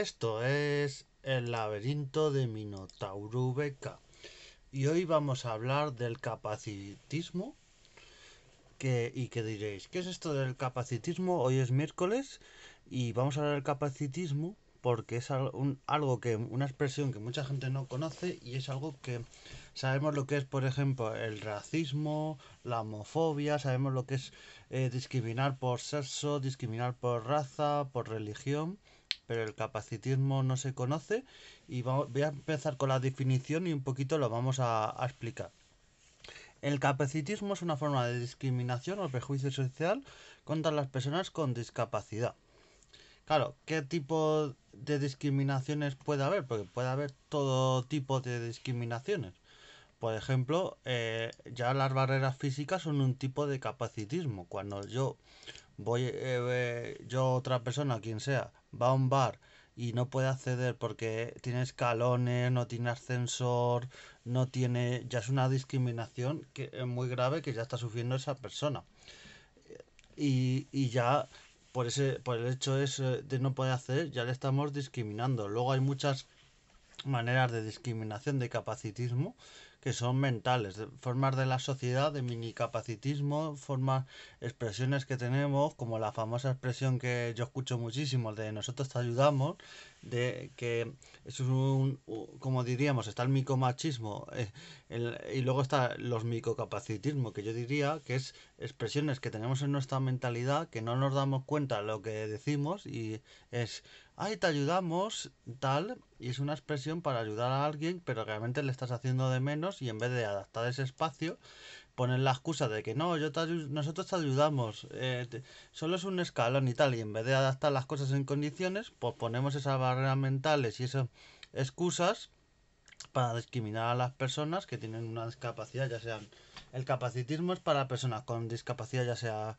Esto es el laberinto de Minotauro Beca. Y hoy vamos a hablar del capacitismo. Que, y que diréis, ¿qué es esto del capacitismo? Hoy es miércoles y vamos a hablar del capacitismo porque es algo que, una expresión que mucha gente no conoce y es algo que sabemos lo que es, por ejemplo, el racismo, la homofobia, sabemos lo que es eh, discriminar por sexo, discriminar por raza, por religión, pero el capacitismo no se conoce y voy a empezar con la definición y un poquito lo vamos a, explicar. El capacitismo es una forma de discriminación o prejuicio social contra las personas con discapacidad. Claro, ¿qué tipo de discriminaciones puede haber? Porque puede haber todo tipo de discriminaciones. Por ejemplo, eh, ya las barreras físicas son un tipo de capacitismo. Cuando yo voy, eh, yo otra persona, quien sea, va a un bar y no puede acceder porque tiene escalones, no tiene ascensor, no tiene, ya es una discriminación que es muy grave que ya está sufriendo esa persona. Y, y ya por ese, por el hecho de no poder acceder, ya le estamos discriminando. Luego hay muchas maneras de discriminación de capacitismo que son mentales, formas de la sociedad, de mini-capacitismo, formas, expresiones que tenemos, como la famosa expresión que yo escucho muchísimo, de nosotros te ayudamos, de que es un, como diríamos, está el micomachismo eh, y luego está los micocapacitismos, que yo diría que es expresiones que tenemos en nuestra mentalidad que no nos damos cuenta de lo que decimos y es, ay, te ayudamos, tal, y es una expresión para ayudar a alguien, pero realmente le estás haciendo de menos y en vez de adaptar ese espacio, ponen la excusa de que no, yo nosotros te ayudamos, eh, solo es un escalón y tal, y en vez de adaptar las cosas en condiciones, pues ponemos esas barreras mentales y esas excusas para discriminar a las personas que tienen una discapacidad, ya sean el capacitismo es para personas con discapacidad ya sea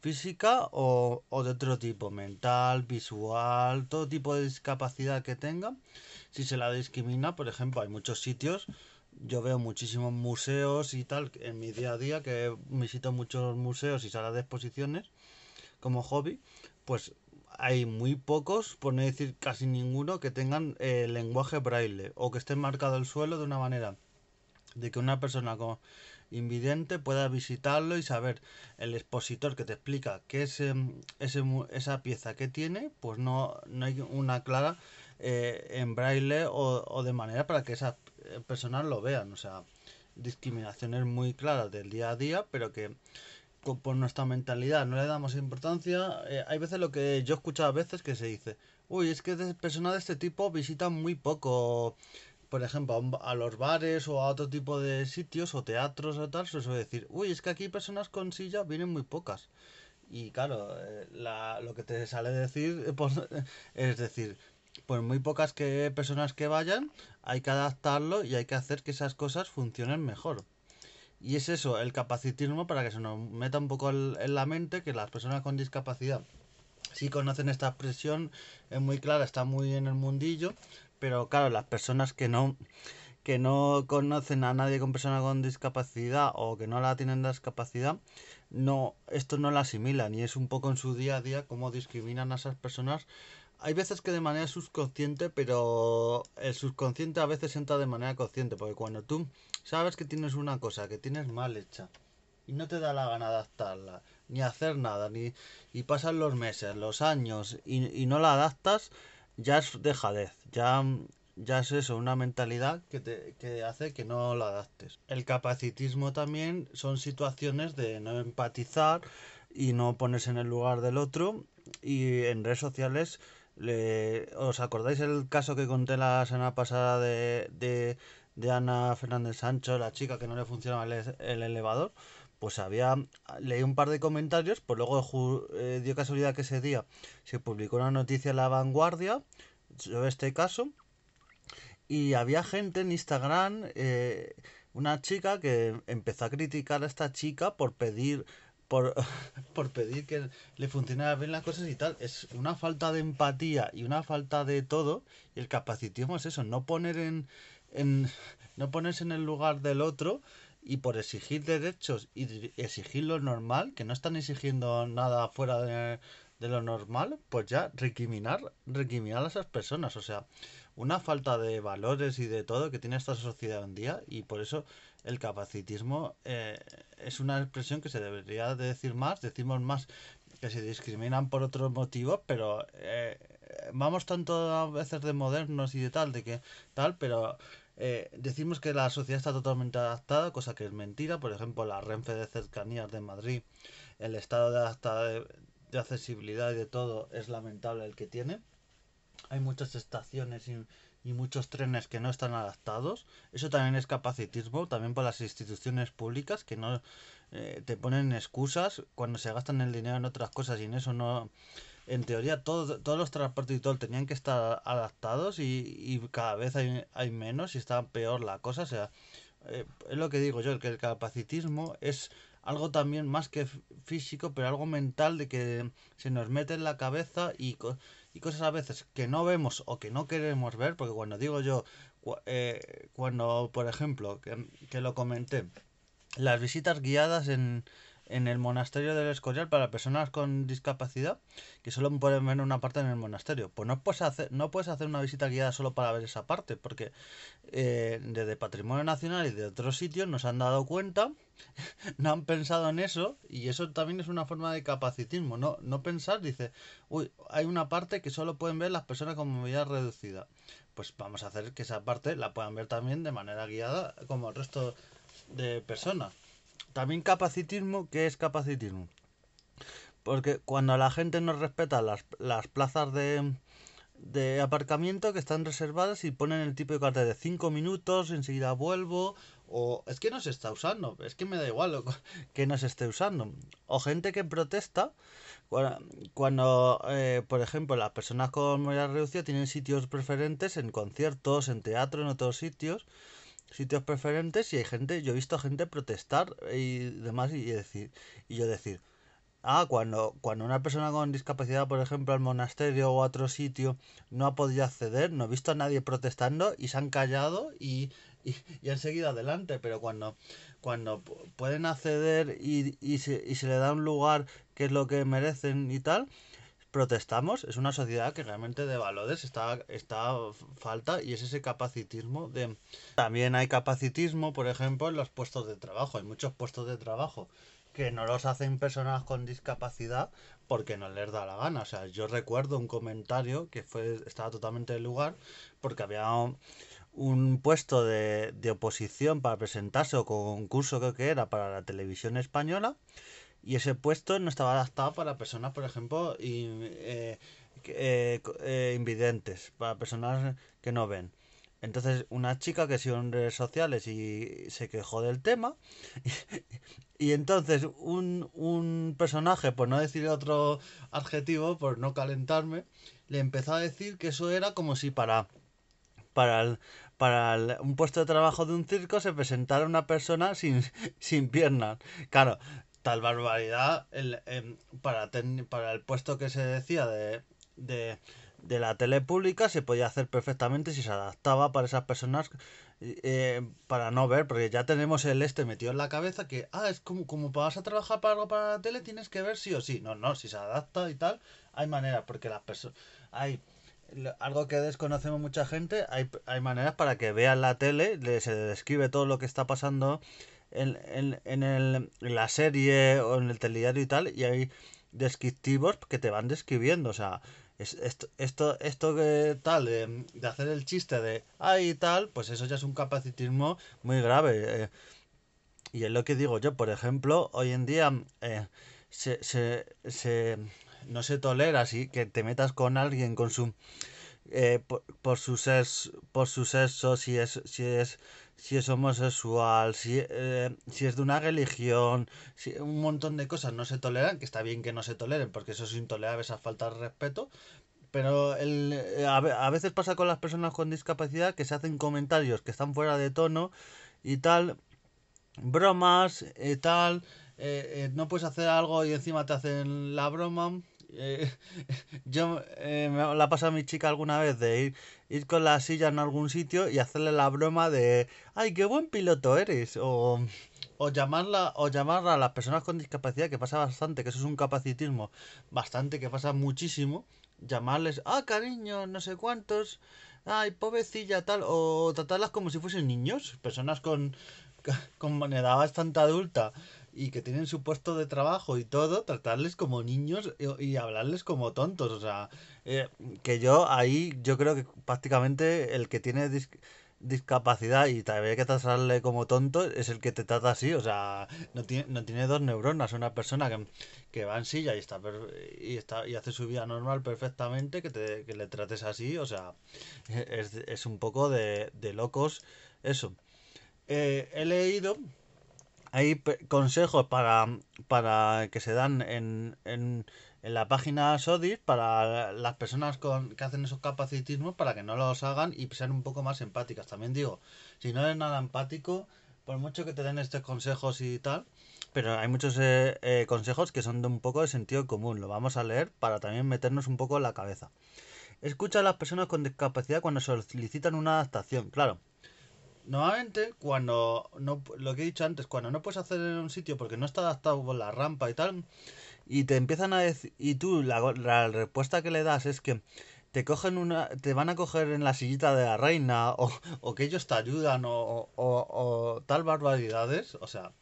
física o, o de otro tipo, mental, visual, todo tipo de discapacidad que tengan. Si se la discrimina, por ejemplo, hay muchos sitios yo veo muchísimos museos y tal en mi día a día, que visito muchos museos y salas de exposiciones como hobby, pues hay muy pocos, por no decir casi ninguno, que tengan eh, lenguaje braille o que esté marcado el suelo de una manera de que una persona con invidente pueda visitarlo y saber. El expositor que te explica qué es em, ese, esa pieza que tiene, pues no, no hay una clara eh, en braille o, o, de manera para que esas personas lo vean. O sea, discriminaciones muy claras del día a día, pero que por nuestra mentalidad no le damos importancia. Eh, hay veces lo que yo he escuchado a veces que se dice, uy, es que personas de este tipo visitan muy poco por ejemplo, a los bares o a otro tipo de sitios o teatros o tal, se suele decir, uy, es que aquí personas con silla vienen muy pocas. Y claro, eh, lo que te sale decir eh, es decir, pues muy pocas que personas que vayan, hay que adaptarlo y hay que hacer que esas cosas funcionen mejor. Y es eso, el capacitismo, para que se nos meta un poco en la mente, que las personas con discapacidad sí conocen esta expresión, es muy clara, está muy en el mundillo, pero claro, las personas que no que no conocen a nadie con persona con discapacidad o que no la tienen discapacidad, no, esto no la asimilan y es un poco en su día a día cómo discriminan a esas personas. Hay veces que de manera subconsciente, pero el subconsciente a veces entra de manera consciente, porque cuando tú sabes que tienes una cosa que tienes mal hecha y no te da la gana adaptarla, ni hacer nada, ni y pasan los meses, los años y, y no la adaptas, ya es dejadez, ya, ya es eso, una mentalidad que, te, que hace que no la adaptes. El capacitismo también son situaciones de no empatizar y no ponerse en el lugar del otro y en redes sociales ¿Os acordáis el caso que conté la semana pasada de, de, de Ana Fernández Sancho, la chica que no le funcionaba el, el elevador? pues había leí un par de comentarios, pues luego eh, dio casualidad que ese día se publicó una noticia en La Vanguardia sobre este caso y había gente en Instagram, eh, una chica que empezó a criticar a esta chica por pedir por, por pedir que le funcionara bien las cosas y tal. Es una falta de empatía y una falta de todo. Y el capacitismo es eso, no poner en, en no ponerse en el lugar del otro y por exigir derechos y exigir lo normal, que no están exigiendo nada fuera de, de lo normal, pues ya recriminar, recriminar a esas personas. O sea, una falta de valores y de todo que tiene esta sociedad hoy en día y por eso el capacitismo eh, es una expresión que se debería de decir más, decimos más que se discriminan por otros motivos, pero eh, vamos tanto a veces de modernos y de tal, de que tal, pero eh, decimos que la sociedad está totalmente adaptada, cosa que es mentira. Por ejemplo, la Renfe de Cercanías de Madrid, el estado de, de accesibilidad y de todo es lamentable el que tiene. Hay muchas estaciones y, muchos trenes que no están adaptados. Eso también es capacitismo, también por las instituciones públicas que no eh, te ponen excusas cuando se gastan el dinero en otras cosas y en eso no... En teoría todo, todos los transportes y todo tenían que estar adaptados y, y cada vez hay, hay, menos y está peor la cosa. O sea, eh, es lo que digo yo, que el capacitismo es algo también más que físico, pero algo mental de que se nos mete en la cabeza y, y cosas a veces que no vemos o que no queremos ver, porque cuando digo yo, eh, cuando por ejemplo, que, que lo comenté, las visitas guiadas en, en el monasterio del Escorial para personas con discapacidad que solo pueden ver una parte en el monasterio. Pues no puedes hacer, no puedes hacer una visita guiada solo para ver esa parte, porque eh, desde Patrimonio Nacional y de otros sitios nos han dado cuenta, no han pensado en eso, y eso también es una forma de capacitismo, no, no pensar, dice, uy, hay una parte que solo pueden ver las personas con movilidad reducida. Pues vamos a hacer que esa parte la puedan ver también de manera guiada como el resto de personas. También capacitismo, ¿qué es capacitismo? Porque cuando la gente no respeta las, las plazas de, de aparcamiento que están reservadas y ponen el tipo de cartel de 5 minutos, enseguida vuelvo, o es que no se está usando, es que me da igual que no se esté usando. O gente que protesta cuando, eh, por ejemplo, las personas con movilidad reducida tienen sitios preferentes en conciertos, en teatro, en otros sitios sitios preferentes y hay gente, yo he visto gente protestar y demás y decir, y yo decir, ah, cuando, cuando una persona con discapacidad, por ejemplo, al monasterio o a otro sitio no ha podido acceder, no he visto a nadie protestando y se han callado y, y, han seguido adelante, pero cuando, cuando pueden acceder y, y, se, y se le da un lugar que es lo que merecen y tal, protestamos, es una sociedad que realmente de valores está, está falta y es ese capacitismo de... También hay capacitismo, por ejemplo, en los puestos de trabajo. Hay muchos puestos de trabajo que no los hacen personas con discapacidad porque no les da la gana. O sea, yo recuerdo un comentario que fue estaba totalmente de lugar porque había un, puesto de, de oposición para presentarse o concurso creo que era para la televisión española y ese puesto no estaba adaptado para personas, por ejemplo, eh, eh, eh, invidentes, para personas que no ven. Entonces, una chica que sigue en redes sociales y se quejó del tema, y, entonces un, un, personaje, por no decir otro adjetivo, por no calentarme, le empezó a decir que eso era como si para, para, para un puesto de trabajo de un circo se presentara una persona sin, sin piernas. Claro, tal barbaridad el, em, para, para el puesto que se decía de, de, de, la tele pública se podía hacer perfectamente si se adaptaba para esas personas eh, para no ver, porque ya tenemos el este metido en la cabeza que, ah, es como, como vas a trabajar para algo para la tele, tienes que ver sí o sí. No, no, si se adapta y tal, hay manera, porque las personas, hay algo que desconocemos mucha gente, hay, hay maneras para que vean la tele, se describe todo lo que está pasando en, en, en, el, en la serie o en el telediario y tal, y hay descriptivos que te van describiendo, o sea, es, esto, esto, esto que tal, de, de, hacer el chiste de, ay tal, pues eso ya es un capacitismo muy grave. Eh, y es lo que digo yo, por ejemplo, hoy en día eh, se, se, se, no se tolera así que te metas con alguien con su... Eh, por, por, su sexo, por si es, si es si es homosexual, si, eh, si es de una religión, si, un montón de cosas no se toleran, que está bien que no se toleren, porque eso es intolerable, esa falta de respeto. Pero el, eh, a, veces pasa con las personas con discapacidad que se hacen comentarios que están fuera de tono y tal, bromas y tal, eh, no puedes hacer algo y encima te hacen la broma eh, yo eh, me la ha pasado a mi chica alguna vez de ir, ir con la silla en algún sitio y hacerle la broma de, ay, qué buen piloto eres, o, o llamarla o llamarla a las personas con discapacidad que pasa bastante que eso es un capacitismo bastante que pasa muchísimo llamarles ah cariño no sé cuántos ay pobrecilla tal o tratarlas como si fuesen niños personas con con edad bastante adulta y que tienen su puesto de trabajo y todo, tratarles como niños y, hablarles como tontos. O sea, eh, que yo ahí, yo creo que prácticamente el que tiene discapacidad y hay que tratarle como tonto es el que te trata así. O sea, no tiene, no tiene dos neuronas. Una persona que, que va en silla y está, y está y hace su vida normal perfectamente, que, te, que le trates así. O sea, es, es un poco de, de locos eso. Eh, he leído hay consejos para, para que se dan en, en, en la página SODIS para las personas con, que hacen esos capacitismos para que no los hagan y sean un poco más empáticas. También digo, si no eres nada empático, por mucho que te den estos consejos y tal, pero hay muchos eh, eh, consejos que son de un poco de sentido común. Lo vamos a leer para también meternos un poco en la cabeza. Escucha a las personas con discapacidad cuando solicitan una adaptación. Claro, Normalmente, cuando no, lo que he dicho antes, cuando no puedes hacer en un sitio porque no está adaptado con la rampa y tal, y te empiezan a decir, y tú la, respuesta que le das es que te cogen una, te van a coger en la sillita de la reina, o, o que ellos te ayudan, o, o, o tal barbaridades, o sea,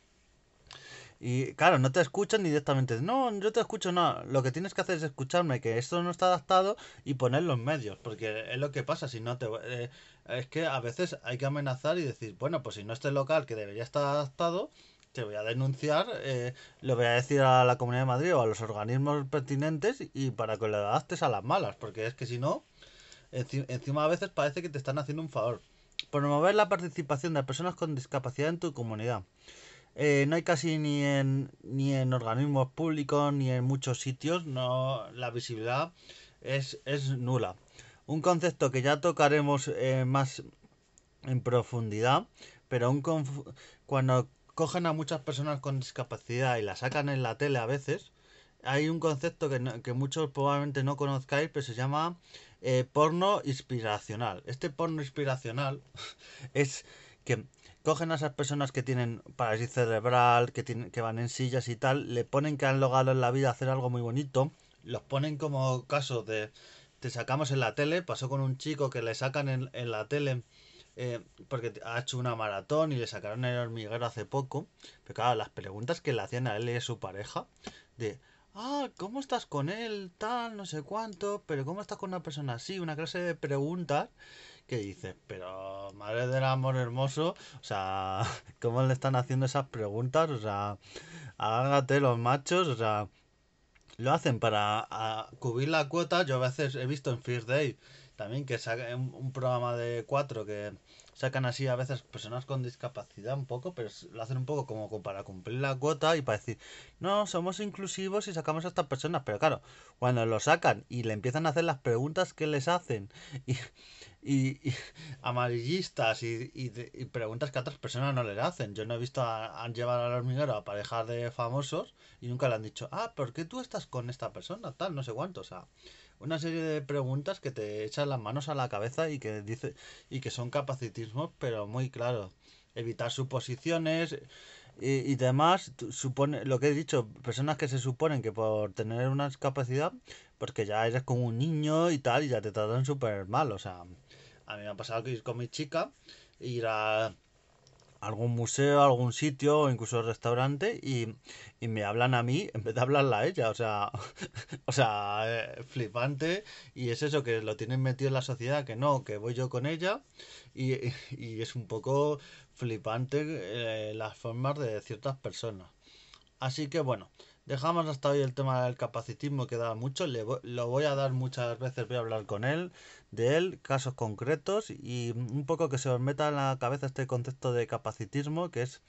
y claro, no te escuchan directamente. No, yo te escucho, no. Lo que tienes que hacer es escucharme que esto no está adaptado y poner los medios. Porque es lo que pasa. Si no te. Eh, es que a veces hay que amenazar y decir, bueno, pues si no este local que debería estar adaptado, te voy a denunciar, eh, lo voy a decir a la Comunidad de Madrid o a los organismos pertinentes y para que lo adaptes a las malas. Porque es que si no, encima a veces parece que te están haciendo un favor. Promover la participación de personas con discapacidad en tu comunidad. Eh, no hay casi ni en, ni en organismos públicos ni en muchos sitios, no la visibilidad es, es nula. Un concepto que ya tocaremos eh, más en profundidad, pero un cuando cogen a muchas personas con discapacidad y la sacan en la tele a veces, hay un concepto que, que muchos probablemente no conozcáis, pero se llama eh, porno inspiracional. Este porno inspiracional es que cogen a esas personas que tienen parálisis cerebral, que, tienen, que van en sillas y tal, le ponen que han logrado en la vida hacer algo muy bonito, los ponen como caso de te sacamos en la tele, pasó con un chico que le sacan en, en la tele eh, porque ha hecho una maratón y le sacaron el hormiguero hace poco, pero claro, las preguntas que le hacían a él y a su pareja, de, ah, ¿cómo estás con él? Tal, no sé cuánto, pero ¿cómo estás con una persona así? Una clase de preguntas que dices, pero madre del amor hermoso, o sea, ¿cómo le están haciendo esas preguntas? O sea, hágate los machos, o sea, lo hacen para cubrir la cuota. Yo a veces he visto en First Day también que saca un programa de cuatro que sacan así a veces personas con discapacidad un poco, pero lo hacen un poco como para cumplir la cuota y para decir, no, somos inclusivos y sacamos a estas personas, pero claro, cuando lo sacan y le empiezan a hacer las preguntas que les hacen y, y, amarillistas y, y, preguntas que a otras personas no les hacen. Yo no he visto, a, han llevado al hormiguero a parejas de famosos y nunca le han dicho, ah, ¿por qué tú estás con esta persona? Tal, no sé cuánto, o sea una serie de preguntas que te echan las manos a la cabeza y que dice y que son capacitismos pero muy claros evitar suposiciones y, y demás supone lo que he dicho personas que se suponen que por tener una discapacidad porque ya eres como un niño y tal y ya te tratan súper mal o sea a mí me ha pasado que ir con mi chica ir a algún museo, algún sitio incluso restaurante y, y, me hablan a mí en vez de hablarla a ella. O sea, o sea, eh, flipante. Y es eso, que lo tienen metido en la sociedad, que no, que voy yo con ella. Y, y es un poco flipante eh, las formas de ciertas personas. Así que bueno, dejamos hasta hoy el tema del capacitismo que da mucho. Le, lo voy a dar muchas veces, voy a hablar con él de él, casos concretos y un poco que se os meta en la cabeza este concepto de capacitismo, que es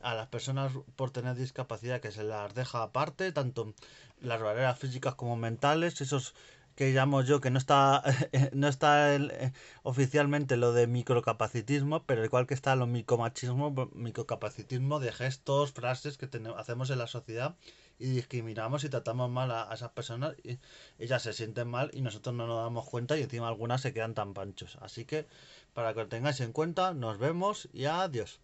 a las personas por tener discapacidad que se las deja aparte, tanto las barreras físicas como mentales, esos que llamo yo que no está no está eh, oficialmente lo de microcapacitismo, pero igual que está lo micromachismo, microcapacitismo de gestos, frases que tenemos, hacemos en la sociedad y discriminamos y tratamos mal a, esas personas y ellas se sienten mal y nosotros no nos damos cuenta y encima algunas se quedan tan panchos. Así que para que lo tengáis en cuenta, nos vemos y adiós.